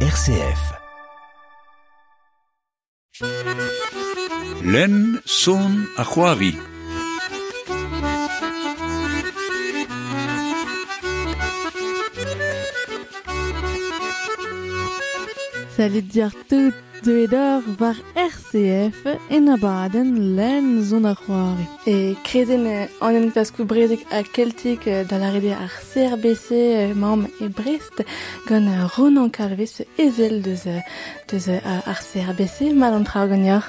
RCF. Len son a Salut tout deuedor var RCF en abaden len zon ar c'hoari. E krezen euh, an en plaskou brezek a keltik da la rede ar CRBC mam e Brest gant Ronan Calvé se ezel deus, deus ar CRBC mal an tra gagnor.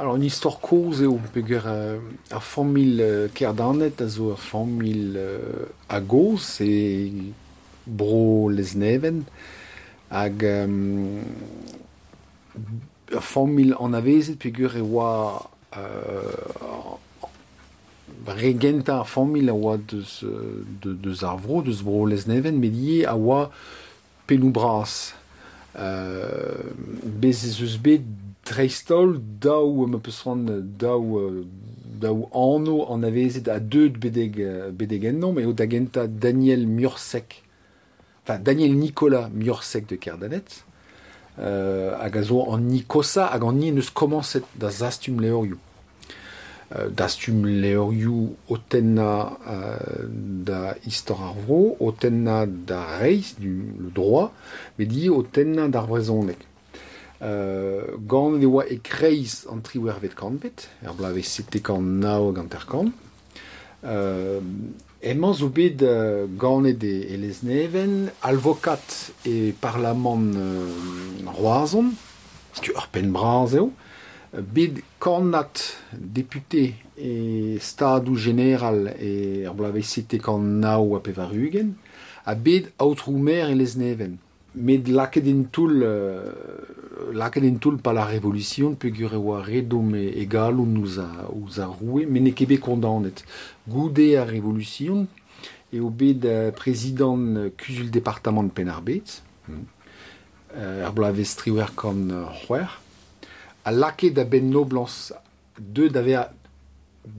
Alors, une histoire cause eo peogwir euh, ar famil euh, kerdanet a zo ar famil euh, a goz e bro lezneven hag um, ar famil an avezet peogwir e oa euh, regenta ar famil a oa deus, de, deus ar vro, deus bro lezneven, met ie a oa penou bras. Euh, bez eus bet treistol daou ma peus ran daou daou anno an avezet a deud bedeg, bedeg ennom eo da genta Daniel Mursek enfin Daniel Nicolas Mursek de Kerdanet euh, hag a zo an Nikosa hag an ni neus komanset da zastum leorioù euh, dastum leorioù otenna euh, da istor ar vro, otenna da reis, du, le droit, me di o otenna d'ar brezonnek. Uh, gant ne oa e kreiz an triwervet kanpet, er blave sete kan nao gant er kan. Euh, emañ zo bet uh, ganet e elezneven, alvokat e parlament euh, roazon, stu ur pen braz eo, bet kanat deputé e stadou general e er blave sete kan nao a pevarugen, a bet aotrou mer elezneven. met laket in toul euh, laket in toul pa la revolution peogwir e oa redom e, e galoun ouz a, ouz a roue, men e kebe kondanet. Goude a revolution e o bet président prezidant kuzul departament de Penarbet bet, mm. uh, ar bla vestriwer kan c'hwer, a laket da ben noblans deux d'aver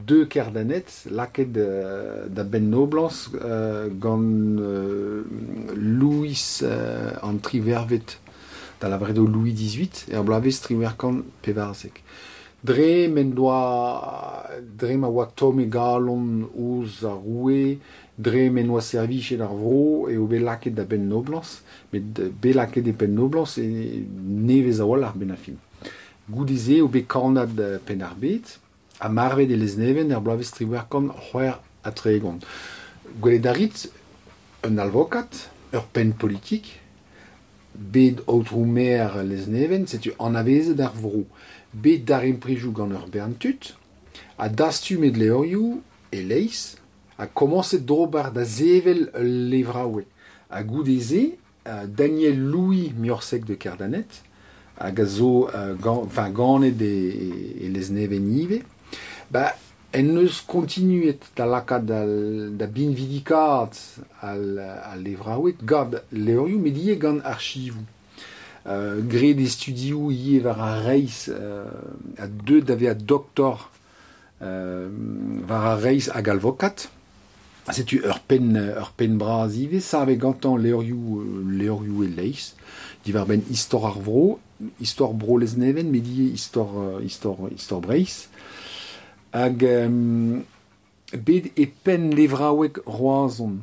deux cardanet laket de, da ben noblans euh, gant euh, Louis euh, an trivervet da la bredo Louis XVIII e an blavez triverkan pevarzek. Dre men doa dre ma oa tom e galon ouz a roue dre men oa servi chez ar vro e o bet laket da ben noblans met bet laket e ben noblans e nevez a oa ar ben a film. Goudeze o bet kanad pen ar bet a marvet e lesneven er bloavez triwerkant c'hwer a tregon. Gwele darit, un alvokat, ur pen politik, bet outrou mer lesneven, setu anavezet d'ar vrou. Bet dar imprijou gant ur berntut, a dastu med leorioù e leis, a komanset drobar da zevel levraoue. A goudeze, Daniel Louis Miorsek de Cardanet, hag a zo uh, gan, ganet e, e lezneven ive, Ba, en eus kontinuet da laka da, da bin vidikat al, al levraouet gad leorioù medie gant archivou. Euh, gre des studioù ie var a reis euh, a deux da a doktor euh, var a reis hag alvokat. Setu ur pen, ur pen braz ive, save gantan leorioù, leorioù e leiz, divar ben istor ar vro, istor bro les neven, histoire istor, istor, istor breiz, hag um, bet e pen levraouek roazon.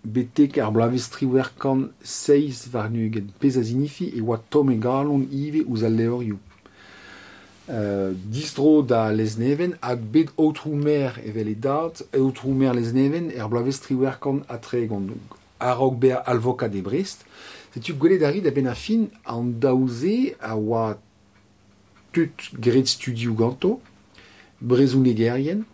Betek ar blavistri kan seiz varnugen. Pez a zinifi e oa tom e galon ive ouz al leorioù. Uh, distro da lezneven hag bet outrou mer evel e dat, outrou mer lezneven er blavestri werkan kan Donc, a raok ber alvoka de brest, setu gwele ari da ben a fin an daouze a oa tut gret studiou ganto, brezhonegerienn,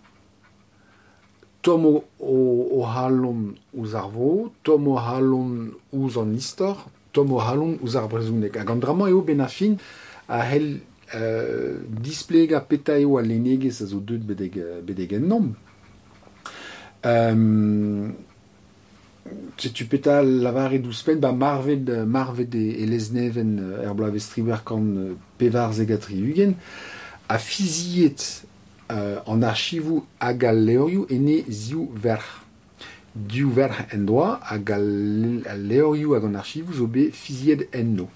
tom o, o, o halon ouz ar vo, tom o halon ouz an istor, tom o halon ouz ar brezhoneg. Hag an dramañ eo ben a fin a hel euh, displeg a peta eo a lenegez a zo deud bedeg, bedeg en nom. Um, tu peta lavare douspen, ba marved, marved e, e lezneven er blavestriber kan pevar zegatri ugen, a fiziet euh, an archivoù a galeorioù ene ziou verc'h. Diou verc'h en doa a galeorioù hag an archivou zo bet fizied enno.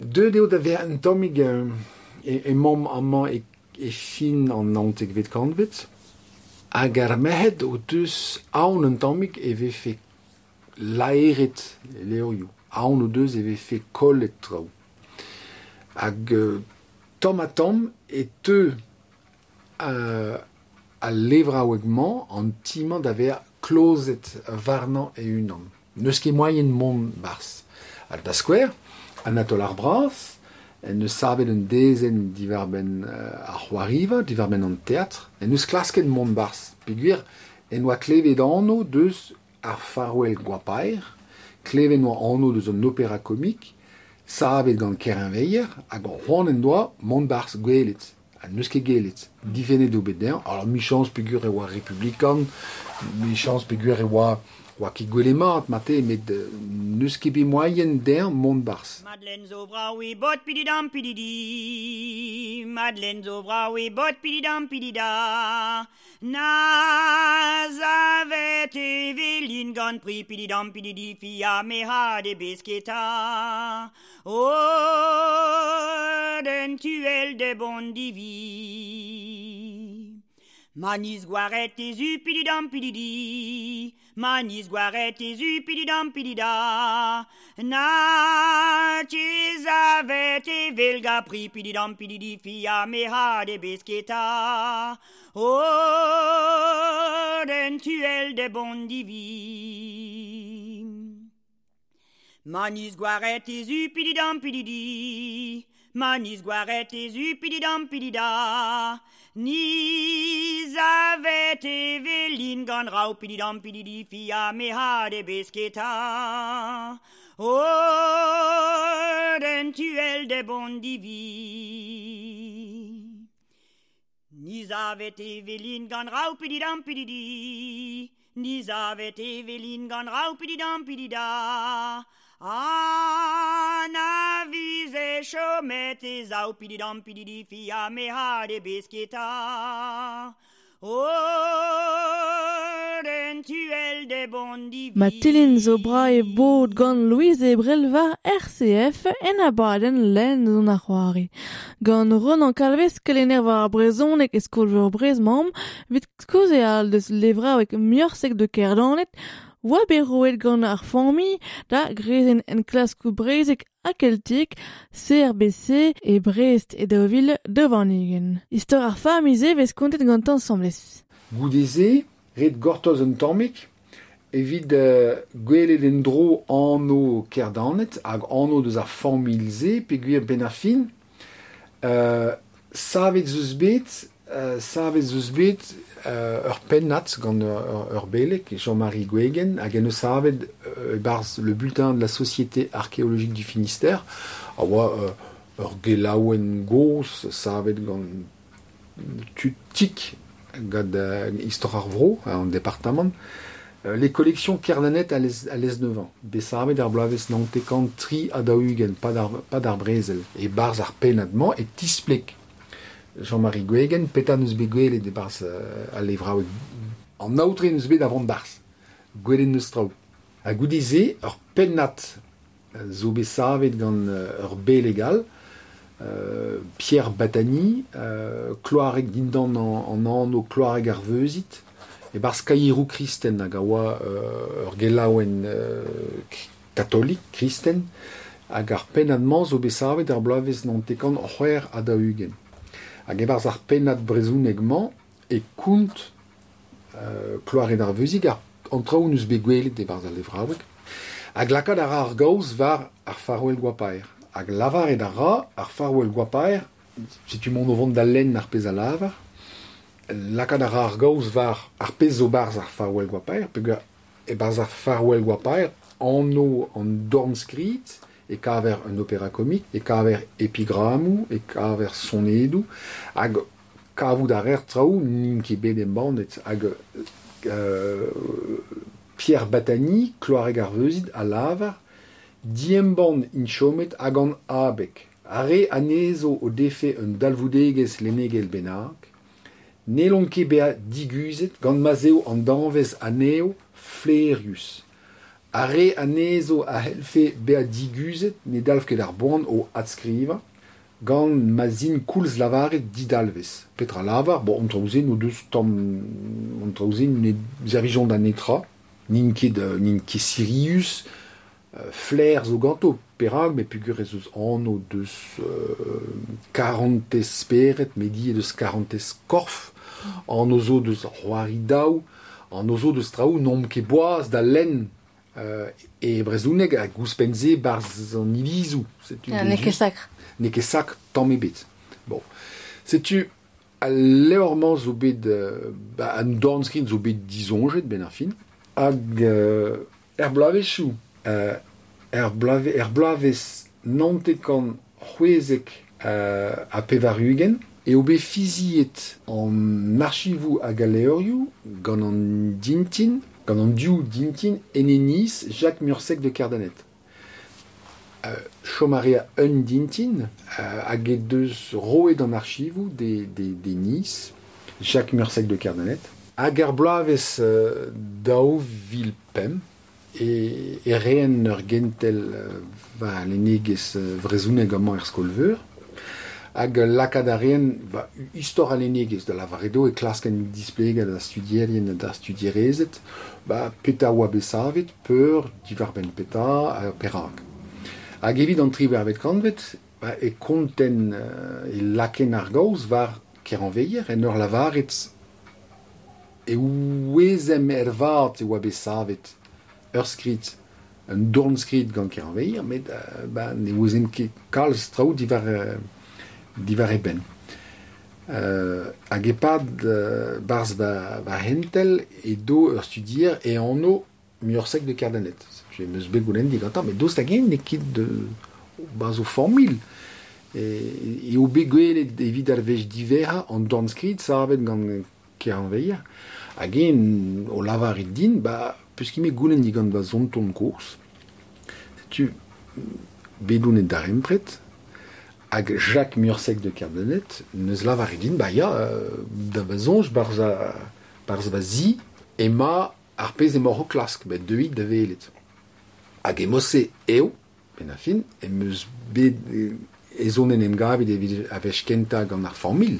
Deux deo da ver un tomig e, e mom amañ e, e fin an nantek vet kanvet, hag ar mehet o deus aon un tomig e vefe laeret leorioù. Aon o deus e vefe kollet trao. Hag tom a tom e teu euh, a levra oegman an timan d'aver klozet e unan. Neus ket moyen mont bars. Al da skwer, anatol ar bras, en neus savet un dezen diverben euh, ar c'hoariva, diverben an teatr, en neus klasket mont bars. Peguir, en oa klevet anno deus ar farwell gwapaer, klevet oa anno deus an opera komik, savet gant kerenveier, hag an c'hoan en doa mont bars gwelet. a neus ket gelet. Divene do bet der, alors mi chans pegur e oa republikan, mi chans pegur e oa Joaquin Guillemard, maté, mit nuskibi moyen der Mondbars. Madeleine zo braoui bot pididam pididi. Madeleine zo braoui bot pididam pidida. Nazavet evelin gant pri pididam pididi fia meha de besketa. O den tuel de bon divi. Manis guaretis upididam pididi, manis guaretis upididam pidida, nacis avete velga pripididam pididi fia meha de besqueta, odentuel de bon divin. Manis guaretis upididam pididi, ma niz gwaret e zu pididam pidida. Niz avet velin gant rao pididam pididi fia meha de besketa. O den tuel de bon divi. Niz avet velin gant rao pididam pididi. Niz avet velin gant rao pididam pidida. Ana vize chomet e au pididam pididi fia me ha de besketa. Ma tilin zo bra e bod gant Louise e Brelva RCF en abaden len zon a c'hoari. Gant Ronan Kalvez kelener war a brezonek e skolver brez mam, vit skoze al deus levra oek miorsek de kerdanet, Oa bet gant ar fammi da grezen en klaskou brezek a keltik, CRBC e Brest e Deauville devannigen. Istor ar famize vez kontet gant ensemblez. Goudeze, red gortoz un tammik, evit uh, gwelet en dro anno kerdanet, hag anno deus ar familze, pe gwir ben ar fin, uh, savet zeus bet, uh, savet zeus bet, euh, ur pennat gant ur, ur belek, Jean-Marie Gwegen, hag en savet euh, barz le bulletin de la Société archéologique du Finistère, a oa euh, ur gelaouen goz savet gant tutik gant euh, histoire ar vro, an département, euh, les collections Kernanet à l'Esnevan, Bessavet ar blaves nantekant tri ad pas d'ar Brezel, et barz ar et tisplek. Jean-Marie Gwegen, petan eus bet gwele de bars uh, a levraoueg. An aoutre eus bet avant bars. Gwelen eus trao. A goudize, ur pennat zo bet savet gant ur be legal, euh, Pierre Batani, euh, kloarek dindan an, an an o kloarek ar veuzit, e bars kairou kristen hag a oa euh, ur gelaouen euh, katolik, kristen, hag ar pennat man zo bet savet ar blavez nantekan c'hwer a da ugen. hag e barz ar penad brezhoneg-mañ e kont euh, kloaret ar vuzik ar antraoù eus bet gwelet e barz ar levraouek. Hag lakad ar ar gaoz var ar farwell gwapaer. Hag lavaret ar ra ar farwell gwapaer, setu mon o vant da len ar pez a lavar, lakad ar ar gaoz var ar pez o barz ar farwell gwapaer, peg e barz ar farwell gwapaer, anno an dormskrit, e kaver un opéra comique, e kaver epigramou, e kaver sonedoù, hag kavout ar er traou, n'im ket bet em bandet, hag euh, Pierre Batani, kloare garvezid, a lavar, diem band inchomet hag an abek. Are anezo o defe un dalvoudegez lenegel bennak, Nelon ket bea diguzet gant mazeo an danvez aneo flerius. a re anezo a helfe bea diguzet ne dalf ket ar boan o adskriva gant mazin koulz lavaret didalvez. Petra lavar, bon, on traouzen o deus tam, on traouzen ne zervijon da netra, n'in ket, n'in ket Sirius, euh, flair zo ganto, perag, me pugur ez eus an o deus euh, 40 speret, medi e deus 40 korf, an ozo deus roari daou, an ozo deus traou nomke boaz da len euh, e brezhounek a gouspenze barz an ilizou. Yeah, ne ket sak. Ne ket sak tamm e. Bon. Setu a leorman zo bet euh, ba, an dornskrin zo bet dizonjet ben ar fin hag euh, er blavechou. euh, er, blave, er blavez nantet kan c'hwezek euh, a pevarugen e obe fiziet an archivou hag a leorioù gant an dintin comme dans Diou, Dintin, Enenis, Jacques Mursec de Cardanet. Euh, Chomaria Undintin, euh, Aguedeus Roé dans Archivo, des, des, des Nice, Jacques Mursec de Cardanet, Agerblaves euh, Dauvilpem, et, et Reen Gentel euh, Valeneges euh, Vrezunegament Erskolver, hag lakad a rean va istor de da lavaredo e klasken displeget da studierien da studierezet ba peta oa besavet peur divar ben peta a perak. Hag evit an tri bervet kanvet ba, e konten uh, e laken ar gaoz var ker an veier en ur lavaret e ouezem er vart e oa besavet ur skrit un dornskrit gant ker an veier met ba, ne ouezem ket kalz traout divar uh, divar e ben. Euh, hag epad euh, barz va, va hentel e do ur studier e anno mursek de kardanet. Je me zbe goulen di gantan, mais do stagen ne ket de baz o formil. E, e o begoelet evit ar vej divera an danskrit sarvet gant ker an veia. Hag en o lavarit din, ba, peuskime goulen di gant va zonton kours. Tu bedoun e dar empret, hag Jacques Mursec de Cardanet, neus lavar e din, ba ya, euh, da bazonj barza, barza ba zi, ema ar pez emor o klask, bet deuit da velet. Hag emose eo, ben a fin, emeus bet ezonen em gavet evit avech kenta gant ar formil.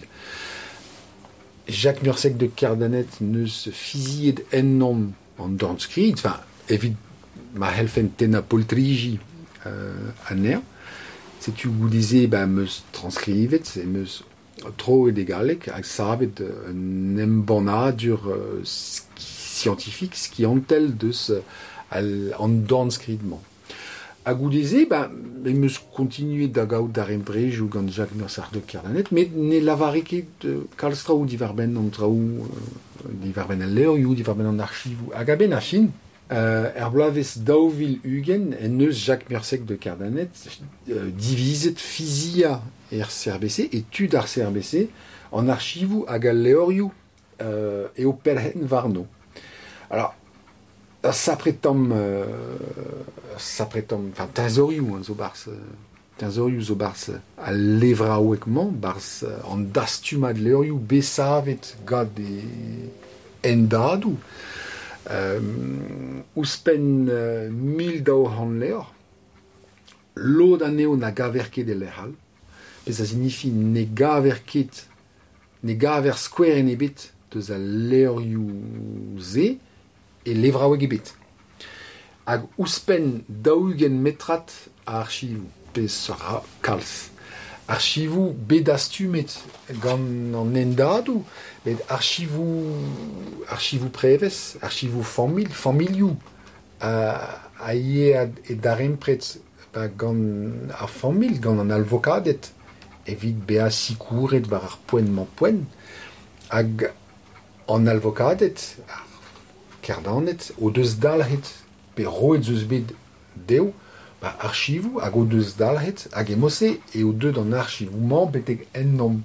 Jacques Mursec de Cardanet neus fiziet en nom an dornskrit, enfin, evit ma helfen tena poltriji euh, aner, Setu goudize ba meus transkrivet, e meus tro e degalek, hag savet un embornadur euh, scientifique, ski antel deus al, an dan skridman. Hag goulize, ba, e meus kontinuet da gaout da remprej ou gant Jacques Mersard de Kerlanet, met ne lavareke de kalstra ou divarben an traou, euh, divarben al leo, ou divarben an archiv, hag a ben a fin, Euh, er blavez daouvil ugen en eus Jacques Mersec de Cardanet euh, divizet fizia er CRBC et tud ar CRBC en archivou hag al leorioù euh, eo pelhen varno. Alors, sa pretom euh, sa pretom enfin tazoriou hein, zo barz tazoriou zo barz a levraouekman barz an dastumad leorioù besavet gad e endadou. Euh, euh, ouspen euh, mil dao han leor, lo da neo na gaverket e lehal, pez a signifi ne gaverket, ne gaver skwer en ebet, deus a leorioù ze, e levraoueg ebet. Hag ouspen daougen metrat a pe pez ra kalz. Archivou bedastumet gant an endadou, bet archivou, archivou prevez, archivou famil, familiou, a, a ie a, e darempret ba gant ar famil, gant an alvokadet, evit bea sikouret war ar poenman poen, hag an alvokadet, ar kerdanet, o deus dalhet, pe roet zeus bet deo, a archivou hag o deus dalc'het hag e-mosse eo deuet an archivoù-mañ betek ennomp.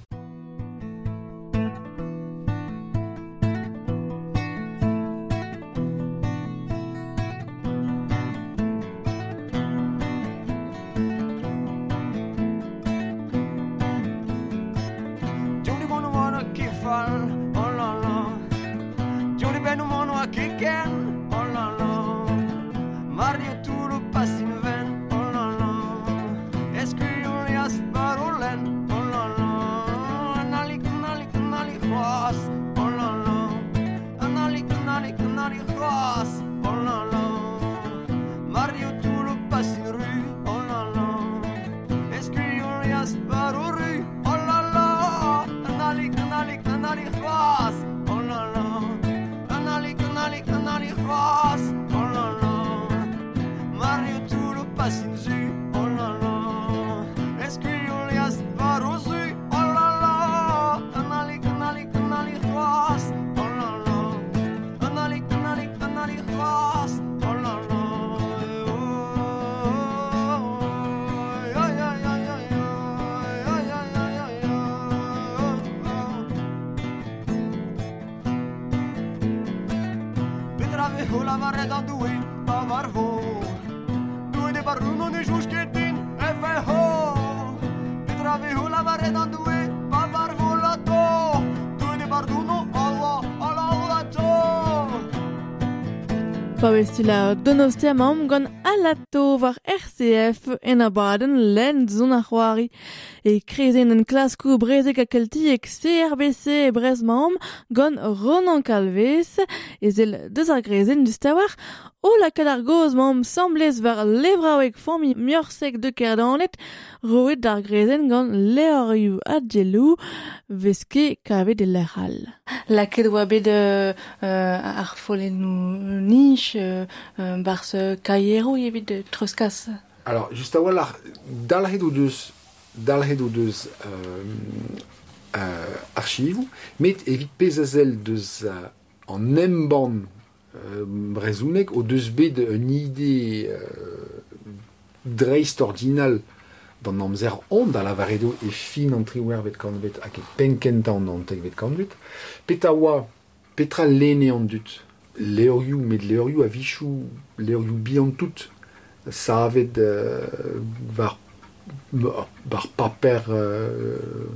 vi hulla var rädda du in på var vår Du är det bara rum och det är FH Vi drar vi hulla var rädda du in. Pawestila donostia amam gant alato war RCF en abaden len zon ar c'hoari. E krezen en klaskou brezek a keltiek CRBC e brez maom gant Ronan Kalves e zel deus ar grezen du stawar o lakaat ar goz ma amsamblez war levraouek fami miorsek de kerdanet roet d'ar grezen gant leorioù adjelou veske kave de l'eral. Laket oa bet euh, ar folennou nich euh, bar se kaiero evit de troskas. Alors, just a oa dalhet ou deus dalhet ou deus euh, euh, archivoù, met evit pezazel deus euh, an emban brezounek o deus bet un ide dreist ordinal d'an amzer on da lavaredo e fin an triwer vet kanvet hag e penkenta an antek vet kanvet peta oa petra lene an dut. Leorioù met leorioù a vichou leorioù bi an tout. Savet euh, var, bar paper euh,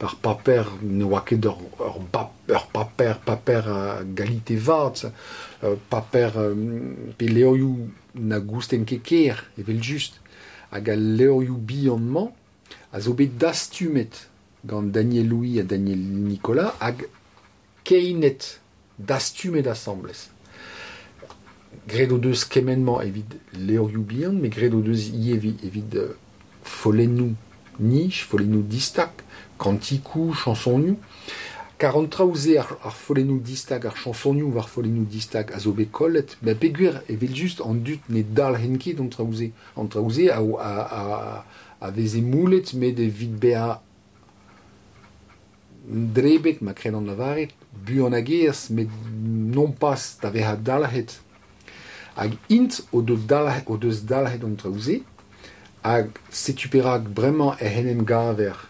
par paper ne oa ket ur, ur, ur paper, paper a galite vat, uh, paper um, pe leoioù na gousten ket ker, evel just, hag a leoioù bi an man, a zo bet dastumet gant Daniel Louis a Daniel Nicolas, hag keinet dastumet assemblez. Gredo deus kemenman evit leoioù bihan, me gredo deus i evit, evit uh, folennou nich folenoù distak, kantikou chansonniou Kar an traouze ar, ar folenou distak, ar chansonniou war folenou distak a zo bet kollet, ben peguer evel just an dut ne dal henket an traouze. An traouze a, a, a, a veze moulet met e vid bea drebet, ma kren an lavaret, bu an agerz met non pas da veha dalhet. Hag int o deus dalhet, o deus dalhet an traouze, hag setuperak bremañ e henem gaver.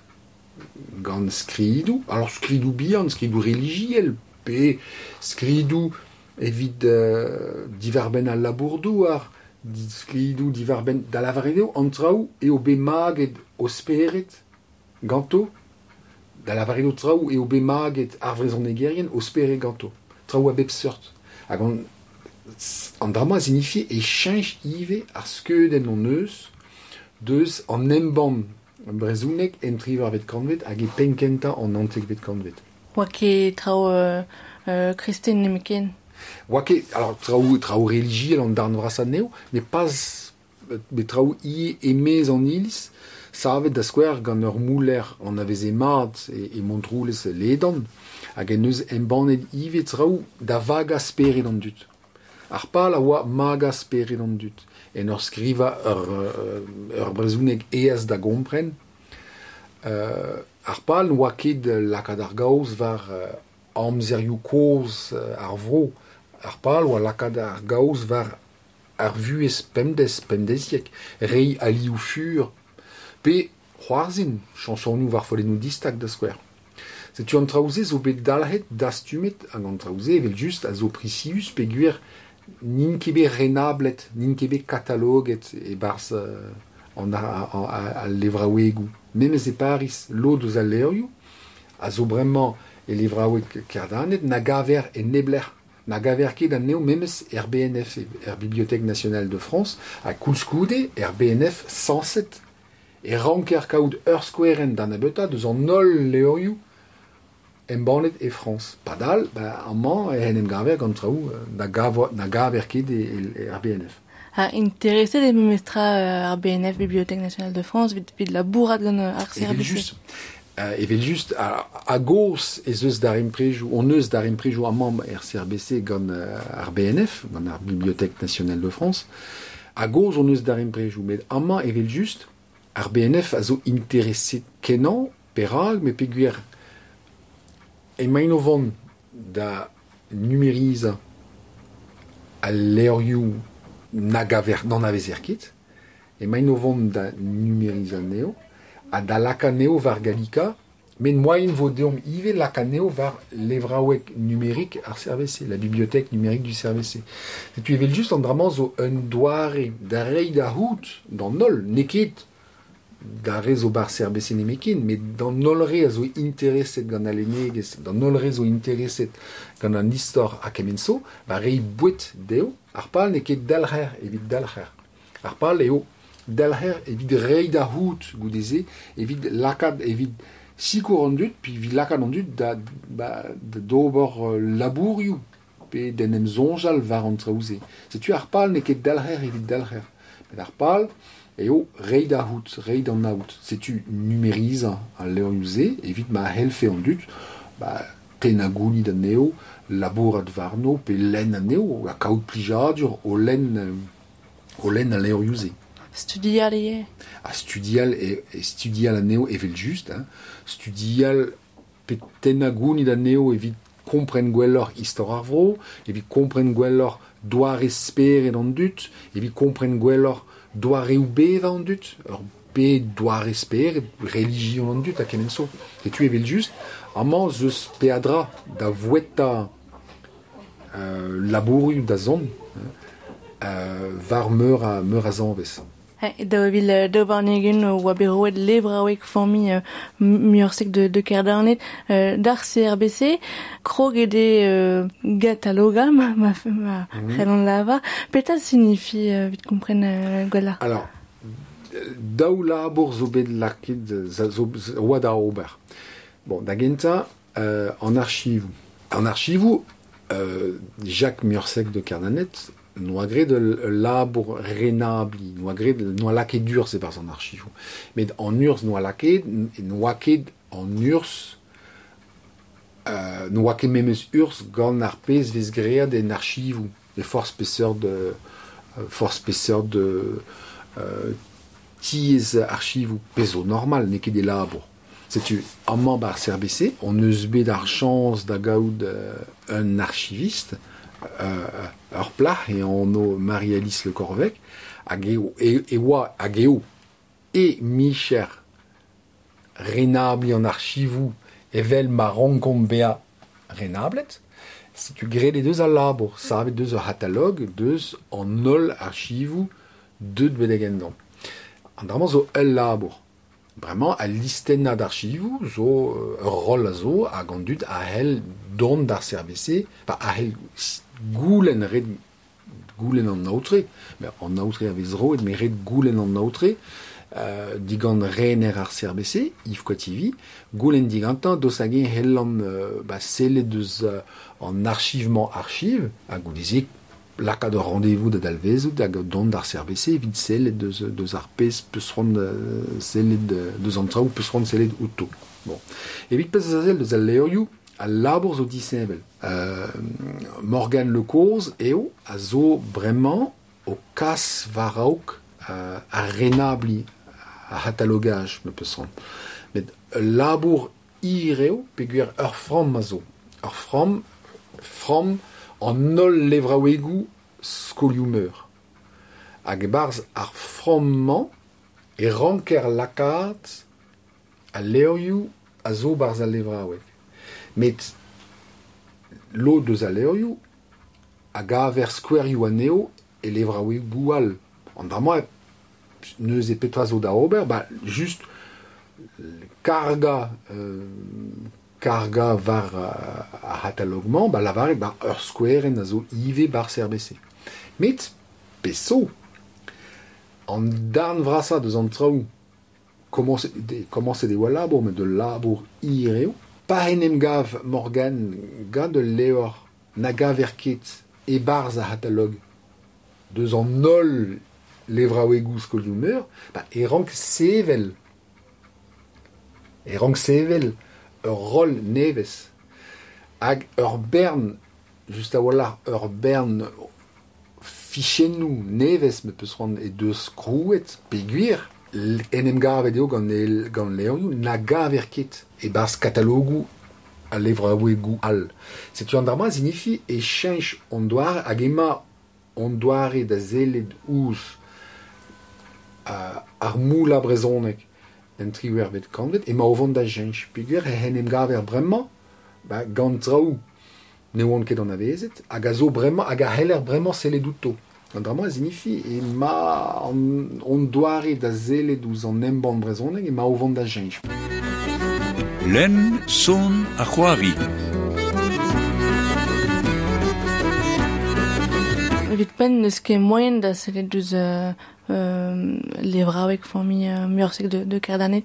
Gant skridou, alors skridou bihan, skridou religiel, pe skridou evit euh, diverben al labourdou ar skridou diverben da lavaredeo, antraou eo be maget o speret ganto, da lavaredeo traou eo be maget ar vrezon egerien o speret ganto, traou a bep seurt. Hag an, an dramma signifie e chanj ive ar skeuden an eus, deus an embamm brezounek en trivar vet kanvet hag e penkenta an antek vet kanvet. Oa ket trao euh, euh, kresten nemeken Oa ket, alors trao, trao religiel an darn vrasa neo, ne pas bet trao i emez an ilis, savet da skwer gant ur mouler an avez e mat e, e montroulez ledan, hag en eus embanet ivet trao da vaga speret an dut. Ar pal a oa maga speret an dut. en ur skriva ur, ur brezounek eaz da gompren. Uh, ar pal n'oa ket lakad ar gaoz var uh, amzerioù koz uh, ar vro. Ar pal oa lakad ar gaoz var ar vuez pemdez pemdeziek. rei alioù fur, pe c'hoarzin, chansonou var folennou distak da skwer. Setu an traouze zo bet dalhet dastumet hag an traouze evel just a zo prisius pe guer n'in kebe renablet, n'in kebe kataloget e barz uh, an a, a, a, a levraouegou. Memez e Paris, lo deus a leurioù, a zo bremañ e levraoueg kerdanet, na gaver e nebler, na gaver ket an neo memez er BNF, er Bibliothèque Nationale de France, a koulskoude er BNF 107. E ranker kaout ur skoueren d'an abetat deus an nol leurioù, embanet e France. Padal, ba, an man e en em gaver gant traou na, gavo, na gaver ket e, e, ar BNF. Ha intereset e memestra ar BNF, Bibliothèque Nationale de France, vid, vid la bourrat gant ar service. just, euh, evel just a, a goz ez eus da ou on eus dar remprejou a mamm er CRBC gant ar BNF, gant ar Bibliothèque Nationale de France, a gos on eus da remprejou, met amañ evel just ar BNF a zo intereset kenan, perag, me peguer Emaninovan da numériza a leoriou nagaver da neo, a da var galika, men moyen vodeom ive lakaneo var levraouek numérique ar la bibliothèque numérique du CRVC. C'est tu evil juste en dramant un doare da dans nol, nekit, gare zo bar serbes enemekin, met dan nolre a zo intereset gant a lenegez, dan nolre zo intereset gant an istor a kemenso, ba rei bouet deo, ar pal ne ket dalher, evit dalher. Ar pal eo dalher evit rei da hout goudeze, evit lakad, evit sikour an dut, pi evit lakad an dut da, ba, da dober labourioù, pe den em zonjal var an traouze. Setu ar pal ne ket dalher evit dalher. Met ar pal, Et oh, raid out, raid en out. Si tu numérises en leon usé, évite ma helfe en dut, bah, tenaguni da neo, labor ad varno, pe len a neo, la kaut plijadur, o len, euh, o len a leon usé. Studial e Ah, studial e, e studial a neo evel just, hein. Studial pe tenaguni da neo evit compren gwellor istor avro, evit compren gwellor doar espere an dut, evit compren gwellor doare ou beva an dut, ur pe doare sper, religion an dut, a kemen so. Et tu evel just, amman zeus peadra da voeta euh, labouru da zon, euh, var meur a, meur a zanvez. Da vil da var negen o a de, de kerdarnet uh, d'ar CRBC de ma, ma, ma mm lava peta signifi uh, vit kompren uh, gola. Alors, da ou la abor da ober bon, da genta uh, archivou archivou uh, Jacques Miorsek de Cardanet, Noagré de labur renabli, noagré de noalaké d'urs, c'est par son archive. Mais en urs noalaké, noaké en urs, euh, noaké memes urs, gan arpez vesgrea des archives, des forces spéciales de, euh, forces spéciales de, euh, ties archives ou peso normal, n'est que des labres. C'est un membre à RBC, on eus d'archance d'agaoud euh, un archiviste, ur plach e an o Marie-Alice Le Corvec hag eo, e, e oa hag eo e micher renabli an archivou evel ma renkont bea renablet si tu gre les deux al labour savet deus ur catalog, deus an nol archivou deud bedegendan an dramant zo el labour vraiment a listenna d'archivou zo ur rol a zo hag an dud a hel don d'ar servise, pa a hel goulenn red goulenn an naotre, an naotre a vez roet, me red goulenn an naotre, euh, digant rener ar CRBC, Yves Kotivi, goulenn digantan dos hag hell an euh, ba, sele deus euh, an archivement archiv, a goulezek laka de rendez-vous da dalvezout hag don d'ar CRBC evit sele deus, deus ar pez peus rond euh, sele deus an traoù peus rond sele outo. Bon. Evit pez a zel deus al leorioù, a labour zo disebel. Euh, Morgan Lecoz eo a zo bremañ o kas varaouk euh, a renabli a hatalogaj, me peus ran. Met labour ireo peguer ur fram ma zo. Ur fram, fram an nol levraouegou skoliumeur. Hag barz ar framman e ranker lakat a leoioù a zo barz a levraoueg. Met lo deus aleurioù a gaver skwerioù aneo e levraoui boual. An da moa neus e petra zo da ober, ba just karga euh, karga var a, a hatalogman, ba lavar ba ur skoueren a zo ive bar serbese. Met, peso, an darn vrasa deus an traoù, komanse de, komanse de oa labour, met de labour ireo, pa em gav Morgan gant de leor na gav er ket e barz a hatalog deus an nol levraouegoù skol d'humeur, ba e rank sevel. E rank sevel ur rol nevez. Hag ur bern, just a wala, ur bern fichenou nevez me peus ran e deus krouet, peguir, en em gav edeo gant, e, gant leonou, na gav er ket. e-barzh katalogoù a levraouegoù al. Setu an darma signifi e chench on doar hag ema an doare da zelet ouz uh, ar a brezonek en triwer bet kandet, ema ovant da jench. Pigur e hen em gaver bremañ, ba, gant traou ne oan ket an avezet, hag a zo bremañ, hag a heller bremañ selet outo. An drama signifi ma an, an doare da zelet ouz an emban brezonek, ema ovant da jench. Len, son, a c'hoari. Evit pen neus ket moyen da selet deus euh, euh, euh, de, de kerdanet.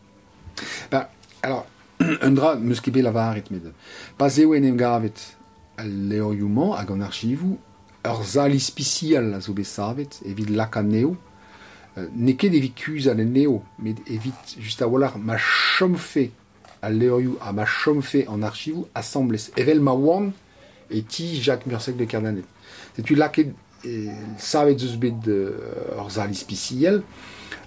Ba, alors, un dra meus ket bet lavaret med. Pas eo en em gavet al leorioù hag an archivou, ur zal ispicial a zo bet savet, evit laka neo, Euh, ne ket evit kuz al neo, met evit just a walar ma chomfe al leurioù a ma chomfe an archivou assemblez. Evel ma oan e ti Jacques Mursek de Cardanet. Setu laket e, savet zeus bet euh, ur zalis pisiel,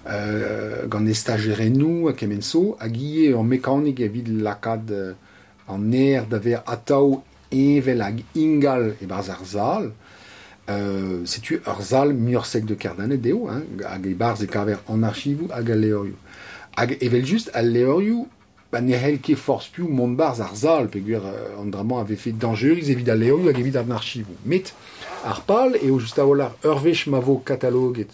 euh, gant e stagerennou a kemenso, hag ie ur mekanik evit lakad euh, an er da ver atao evel hag ingal e barz ar zal, euh, setu ur zal Mursek de Cardanet deo, hein, hag e barz e kaver an archivou hag al leurioù. Hag evel just al leurioù ba ne c'hell ket forz piou mont barz ar zal, peogwir euh, an dramañ a fet dangeuriz evit a leoù hag evit an archivou. Met ar pal eo just a olar ur vech ma vo kataloget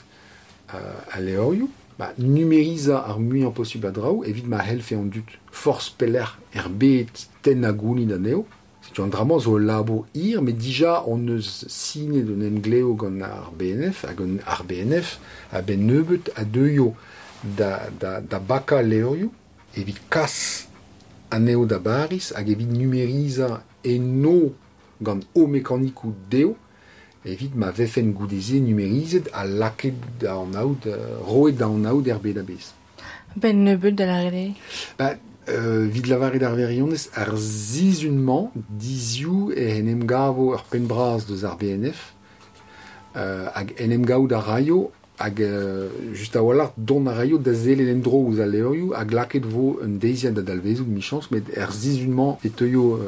euh, a leoù, ba numeriza ar mui an posibl a draou, evit ma c'hell fe an dut forz peller er bet ten a gouni da neo, C'est un drama zo labo ir, mais déjà on eus signe de nengleo gant ar BNF, hag an ar BNF a ben nebeut a deuio da, da, da baka leorio, evit kas aneo da baris hag evit numeriza eno gant o mekanikou deo evit ma vefen goudeze numerizet a laket da an aout, roet da an aout er bet a bez. Ben nebeut da la rele Ba, euh, vid lavaret ar verionez ar zizunman dizioù e enem gavo ur penbraz deus ar BNF euh, hag enem gaout a raio hag euh, just a walart don ar raio da zele lendro ouz a hag laket vo un deiziad da michans met er zizunman e teuio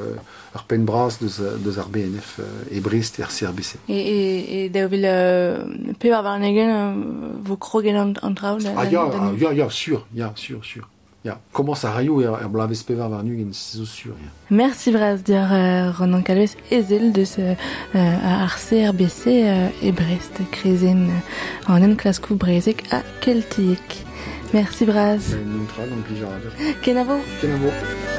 ur penbraz deus, deus ar BNF e brest er CRBC. E, e, e da vil euh, pe war varnegen euh, vo krogen an, an traoù da, Ah, ya, da, ah, ya, ya, sûr, ya, sûr, sûr. Komans a raio er, er blavez pevar zo sûr, ya. Merci braz diar euh, Ronan Calves ezel deus euh, euh, ar CRBC euh, e Brest krezen euh, an en klaskou brezek a keltiek. Merci braz. Euh, a. Ken a vo Ken a vo.